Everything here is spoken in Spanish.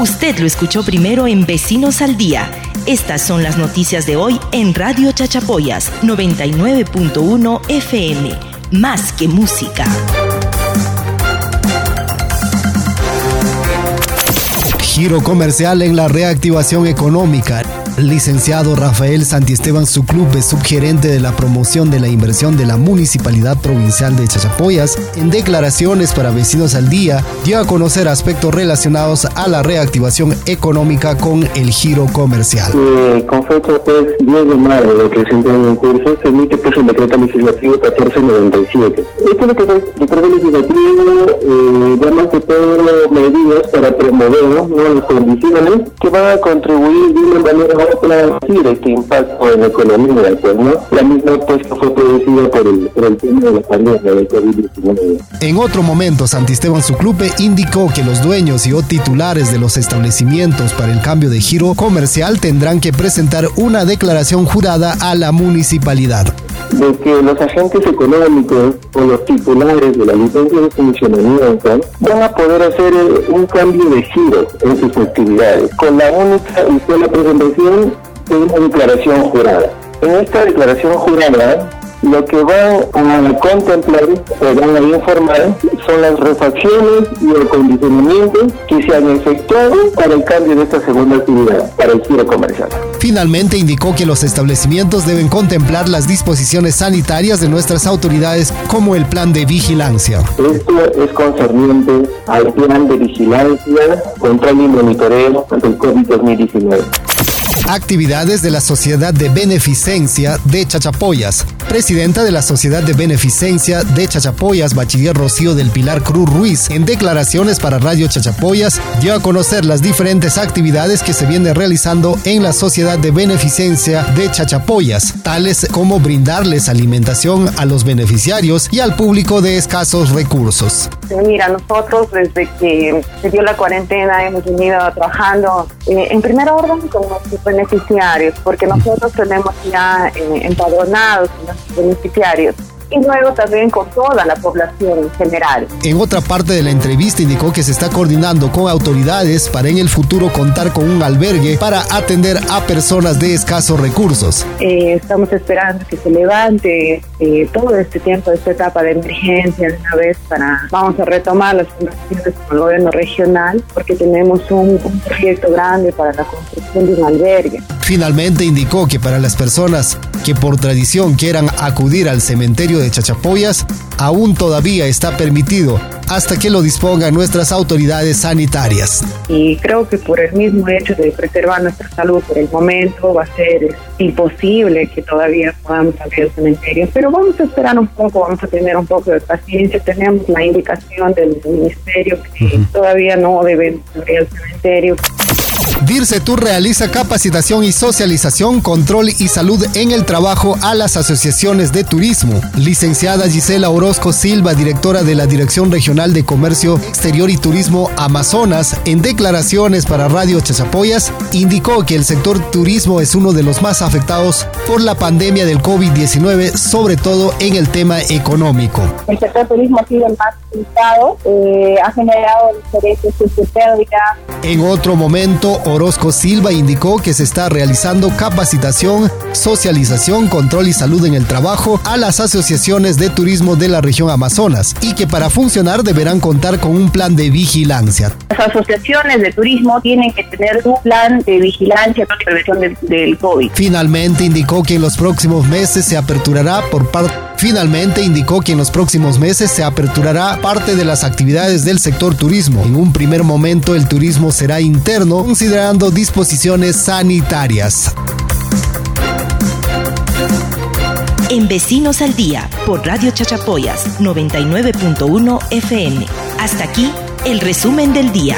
Usted lo escuchó primero en Vecinos al Día. Estas son las noticias de hoy en Radio Chachapoyas 99.1 FM. Más que música. Giro comercial en la reactivación económica licenciado Rafael Santiesteban Suclube, subgerente de la promoción de la inversión de la Municipalidad Provincial de Chachapoyas, en declaraciones para Vecinos al Día, dio a conocer aspectos relacionados a la reactivación económica con el giro comercial. Eh, con fecha pues 10 de mayo del presente año en curso, se emite pues el decreto legislativo 1497. Este decreto legislativo eh, da más medidas para promover ¿no? las condiciones que van a contribuir de una manera producir este impacto en la economía, pues, ¿no? La misma pues fue producida por el, por el tema de la pandemia del COVID-19. En otro momento, Santisteban Suclupe indicó que los dueños y o titulares de los establecimientos para el cambio de giro comercial tendrán que presentar una declaración jurada a la municipalidad de que los agentes económicos o los titulares de la licencia de funcionamiento van a poder hacer eh, un cambio de giro en sus actividades con la única y sola presentación de una declaración jurada. En esta declaración jurada lo que van a contemplar o van a informar son las refacciones y el condicionamiento que se han efectuado para el cambio de esta segunda actividad, para el giro comercial. Finalmente indicó que los establecimientos deben contemplar las disposiciones sanitarias de nuestras autoridades como el plan de vigilancia. Esto es concerniente al plan de vigilancia, control y monitoreo del COVID-2019 actividades de la Sociedad de Beneficencia de Chachapoyas. Presidenta de la Sociedad de Beneficencia de Chachapoyas, Bachiller Rocío del Pilar Cruz Ruiz, en declaraciones para Radio Chachapoyas, dio a conocer las diferentes actividades que se vienen realizando en la Sociedad de Beneficencia de Chachapoyas, tales como brindarles alimentación a los beneficiarios y al público de escasos recursos. Mira, nosotros desde que se dio la cuarentena hemos venido trabajando eh, en primera orden con nuestros beneficiarios, porque nosotros tenemos ya eh, empadronados nuestros beneficiarios y luego también con toda la población en general. En otra parte de la entrevista indicó que se está coordinando con autoridades para en el futuro contar con un albergue para atender a personas de escasos recursos. Eh, estamos esperando que se levante eh, todo este tiempo, esta etapa de emergencia de una vez para, vamos a retomar las fundaciones con el gobierno regional porque tenemos un, un proyecto grande para la construcción de un albergue. Finalmente indicó que para las personas que por tradición quieran acudir al cementerio de Chachapoyas, aún todavía está permitido hasta que lo dispongan nuestras autoridades sanitarias. Y creo que por el mismo hecho de preservar nuestra salud por el momento va a ser imposible que todavía podamos abrir el cementerio, pero vamos a esperar un poco, vamos a tener un poco de paciencia, tenemos la indicación del ministerio que todavía no deben abrir el cementerio. DIRCETUR realiza capacitación y socialización, control y salud en el trabajo a las asociaciones de turismo. Licenciada Gisela Orozco Silva, directora de la Dirección Regional de Comercio Exterior y Turismo Amazonas, en declaraciones para Radio Chachapoyas, indicó que el sector turismo es uno de los más afectados por la pandemia del COVID-19, sobre todo en el tema económico. El sector turismo ha sido el más afectado, eh, ha generado diferentes pérdidas. En otro momento, Orozco Silva indicó que se está realizando capacitación, socialización, control y salud en el trabajo a las asociaciones de turismo de la región Amazonas y que para funcionar deberán contar con un plan de vigilancia. Las asociaciones de turismo tienen que tener un plan de vigilancia para la prevención del, del COVID. Finalmente indicó que en los próximos meses se aperturará por parte Finalmente indicó que en los próximos meses se aperturará parte de las actividades del sector turismo. En un primer momento el turismo será interno, considerando disposiciones sanitarias. En Vecinos al Día, por Radio Chachapoyas 99.1 FM. Hasta aquí, el resumen del día.